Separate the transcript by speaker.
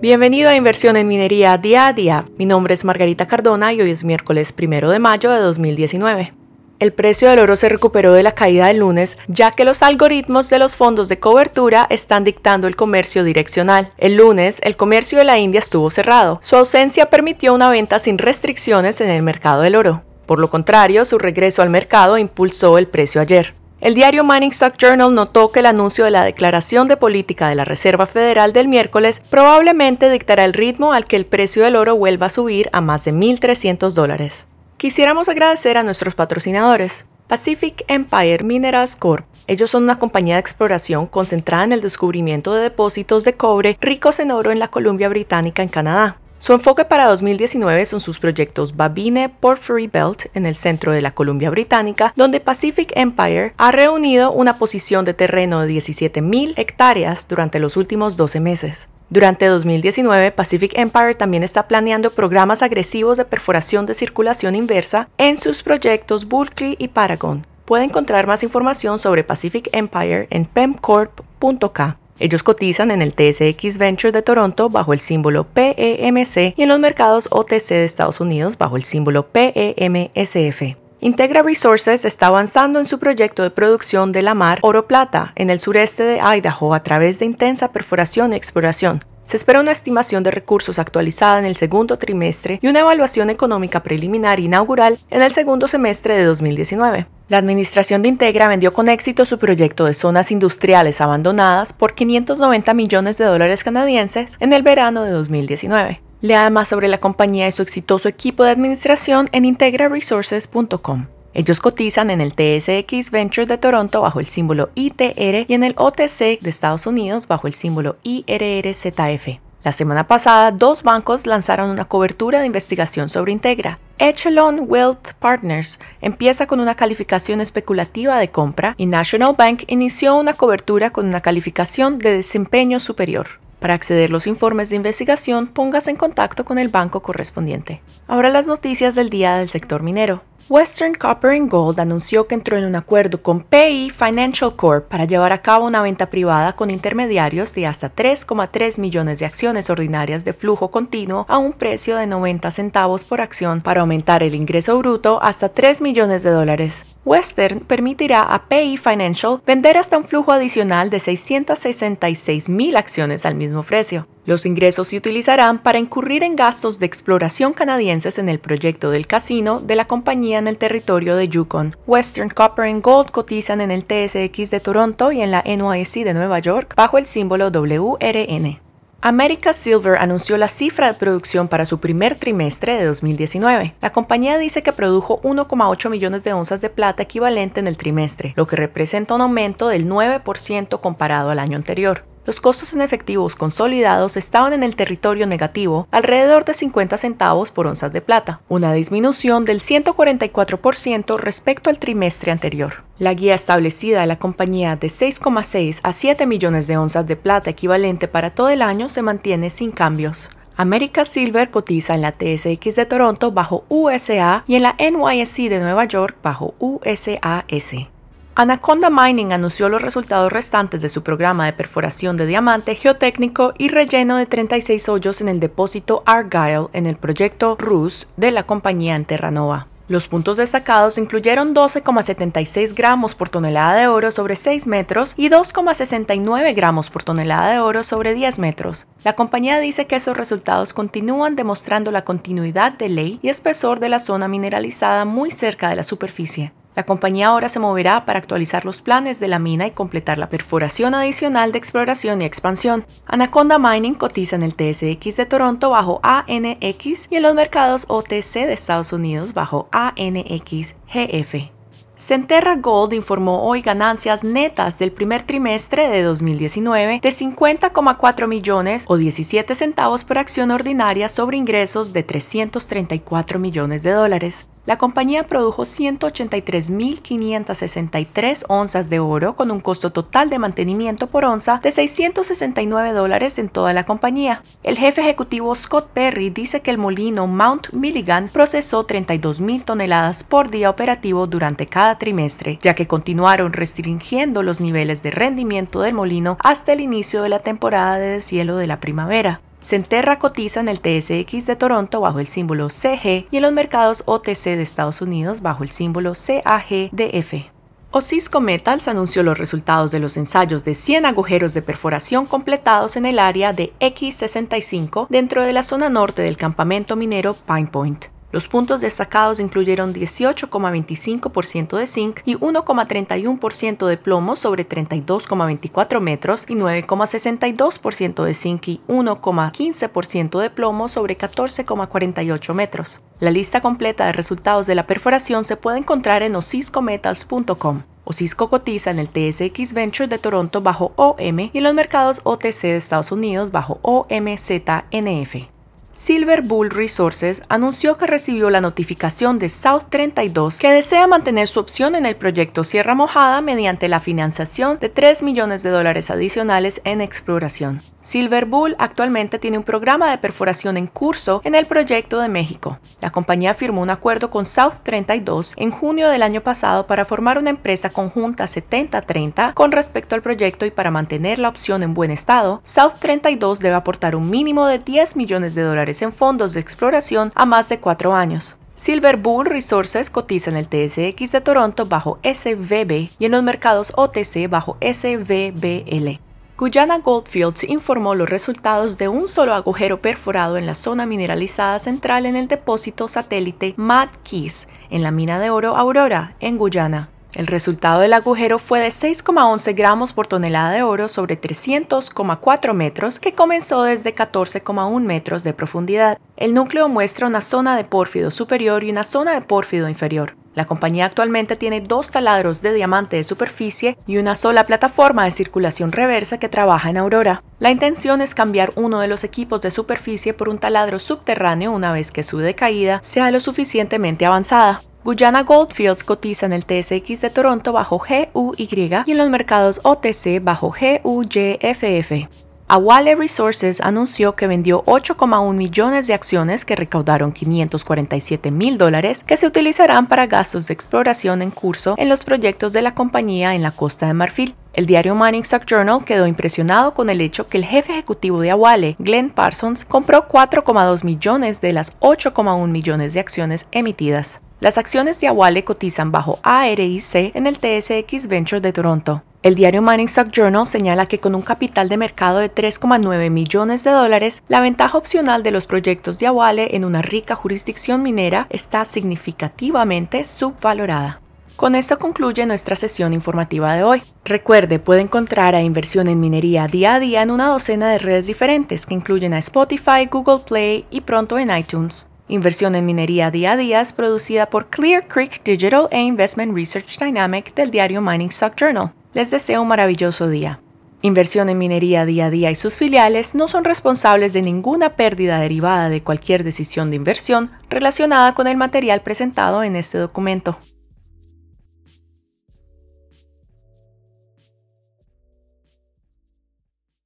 Speaker 1: Bienvenido a Inversión en Minería Día a Día. Mi nombre es Margarita Cardona y hoy es miércoles primero de mayo de 2019. El precio del oro se recuperó de la caída del lunes, ya que los algoritmos de los fondos de cobertura están dictando el comercio direccional. El lunes, el comercio de la India estuvo cerrado. Su ausencia permitió una venta sin restricciones en el mercado del oro. Por lo contrario, su regreso al mercado impulsó el precio ayer. El diario Mining Stock Journal notó que el anuncio de la declaración de política de la Reserva Federal del miércoles probablemente dictará el ritmo al que el precio del oro vuelva a subir a más de 1.300 dólares. Quisiéramos agradecer a nuestros patrocinadores. Pacific Empire Minerals Corp. Ellos son una compañía de exploración concentrada en el descubrimiento de depósitos de cobre ricos en oro en la Columbia Británica en Canadá. Su enfoque para 2019 son sus proyectos Babine Porphyry Belt en el centro de la Columbia Británica, donde Pacific Empire ha reunido una posición de terreno de 17.000 hectáreas durante los últimos 12 meses. Durante 2019, Pacific Empire también está planeando programas agresivos de perforación de circulación inversa en sus proyectos Bulkley y Paragon. Puede encontrar más información sobre Pacific Empire en pemcorp.k. Ellos cotizan en el TSX Venture de Toronto bajo el símbolo PEMC y en los mercados OTC de Estados Unidos bajo el símbolo PEMSF. Integra Resources está avanzando en su proyecto de producción de la mar Oro Plata en el sureste de Idaho a través de intensa perforación y exploración. Se espera una estimación de recursos actualizada en el segundo trimestre y una evaluación económica preliminar inaugural en el segundo semestre de 2019. La administración de Integra vendió con éxito su proyecto de zonas industriales abandonadas por 590 millones de dólares canadienses en el verano de 2019. Lea más sobre la compañía y su exitoso equipo de administración en integraresources.com. Ellos cotizan en el TSX Venture de Toronto bajo el símbolo ITR y en el OTC de Estados Unidos bajo el símbolo IRRZF. La semana pasada, dos bancos lanzaron una cobertura de investigación sobre Integra. Echelon Wealth Partners empieza con una calificación especulativa de compra y National Bank inició una cobertura con una calificación de desempeño superior. Para acceder a los informes de investigación, póngase en contacto con el banco correspondiente. Ahora las noticias del día del sector minero. Western Copper and Gold anunció que entró en un acuerdo con PI Financial Corp para llevar a cabo una venta privada con intermediarios de hasta 3,3 millones de acciones ordinarias de flujo continuo a un precio de 90 centavos por acción para aumentar el ingreso bruto hasta 3 millones de dólares. Western permitirá a PI Financial vender hasta un flujo adicional de 666 mil acciones al mismo precio. Los ingresos se utilizarán para incurrir en gastos de exploración canadienses en el proyecto del casino de la compañía en el territorio de Yukon. Western Copper and Gold cotizan en el TSX de Toronto y en la NYSE de Nueva York bajo el símbolo WRN. America Silver anunció la cifra de producción para su primer trimestre de 2019. La compañía dice que produjo 1,8 millones de onzas de plata equivalente en el trimestre, lo que representa un aumento del 9% comparado al año anterior los costos en efectivos consolidados estaban en el territorio negativo, alrededor de 50 centavos por onzas de plata, una disminución del 144% respecto al trimestre anterior. La guía establecida de la compañía de 6,6 a 7 millones de onzas de plata equivalente para todo el año se mantiene sin cambios. America Silver cotiza en la TSX de Toronto bajo USA y en la NYSE de Nueva York bajo USAS. Anaconda Mining anunció los resultados restantes de su programa de perforación de diamante geotécnico y relleno de 36 hoyos en el depósito Argyle en el proyecto RUS de la compañía en Terranova. Los puntos destacados incluyeron 12,76 gramos por tonelada de oro sobre 6 metros y 2,69 gramos por tonelada de oro sobre 10 metros. La compañía dice que esos resultados continúan demostrando la continuidad de ley y espesor de la zona mineralizada muy cerca de la superficie. La compañía ahora se moverá para actualizar los planes de la mina y completar la perforación adicional de exploración y expansión. Anaconda Mining cotiza en el TSX de Toronto bajo ANX y en los mercados OTC de Estados Unidos bajo ANXGF. Centerra Gold informó hoy ganancias netas del primer trimestre de 2019 de 50,4 millones o 17 centavos por acción ordinaria sobre ingresos de 334 millones de dólares. La compañía produjo 183.563 onzas de oro con un costo total de mantenimiento por onza de 669 dólares en toda la compañía. El jefe ejecutivo Scott Perry dice que el molino Mount Milligan procesó 32.000 toneladas por día operativo durante cada trimestre, ya que continuaron restringiendo los niveles de rendimiento del molino hasta el inicio de la temporada de deshielo de la primavera. Centerra cotiza en el TSX de Toronto bajo el símbolo CG y en los mercados OTC de Estados Unidos bajo el símbolo CAGDF. Osisco Metals anunció los resultados de los ensayos de 100 agujeros de perforación completados en el área de X65 dentro de la zona norte del campamento minero Pine Point. Los puntos destacados incluyeron 18,25% de zinc y 1,31% de plomo sobre 32,24 metros y 9,62% de zinc y 1,15% de plomo sobre 14,48 metros. La lista completa de resultados de la perforación se puede encontrar en osiscometals.com. Osisco cotiza en el TSX Venture de Toronto bajo OM y en los mercados OTC de Estados Unidos bajo OMZNF. Silver Bull Resources anunció que recibió la notificación de South 32 que desea mantener su opción en el proyecto Sierra Mojada mediante la financiación de 3 millones de dólares adicionales en exploración. Silver Bull actualmente tiene un programa de perforación en curso en el proyecto de México. La compañía firmó un acuerdo con South 32 en junio del año pasado para formar una empresa conjunta 70-30 con respecto al proyecto y para mantener la opción en buen estado, South 32 debe aportar un mínimo de 10 millones de dólares en fondos de exploración a más de cuatro años. Silver Bull Resources cotiza en el TSX de Toronto bajo SVB y en los mercados OTC bajo SVBL. Guyana Goldfields informó los resultados de un solo agujero perforado en la zona mineralizada central en el depósito satélite Mad Keys, en la mina de oro Aurora, en Guyana. El resultado del agujero fue de 6,11 gramos por tonelada de oro sobre 300,4 metros que comenzó desde 14,1 metros de profundidad. El núcleo muestra una zona de pórfido superior y una zona de pórfido inferior. La compañía actualmente tiene dos taladros de diamante de superficie y una sola plataforma de circulación reversa que trabaja en Aurora. La intención es cambiar uno de los equipos de superficie por un taladro subterráneo una vez que su decaída sea lo suficientemente avanzada. Guyana Goldfields cotiza en el TSX de Toronto bajo GUY y en los mercados OTC bajo GUYFF. Awale Resources anunció que vendió 8,1 millones de acciones que recaudaron 547 mil dólares que se utilizarán para gastos de exploración en curso en los proyectos de la compañía en la costa de Marfil. El diario Mining Stock Journal quedó impresionado con el hecho que el jefe ejecutivo de Awale, Glenn Parsons, compró 4,2 millones de las 8,1 millones de acciones emitidas. Las acciones de Awale cotizan bajo ARIC en el TSX Venture de Toronto. El diario Mining Stock Journal señala que con un capital de mercado de 3,9 millones de dólares, la ventaja opcional de los proyectos de Awale en una rica jurisdicción minera está significativamente subvalorada. Con esto concluye nuestra sesión informativa de hoy. Recuerde, puede encontrar a Inversión en Minería día a día en una docena de redes diferentes que incluyen a Spotify, Google Play y pronto en iTunes. Inversión en minería día a día es producida por Clear Creek Digital e Investment Research Dynamic del diario Mining Stock Journal. Les deseo un maravilloso día. Inversión en minería día a día y sus filiales no son responsables de ninguna pérdida derivada de cualquier decisión de inversión relacionada con el material presentado en este documento.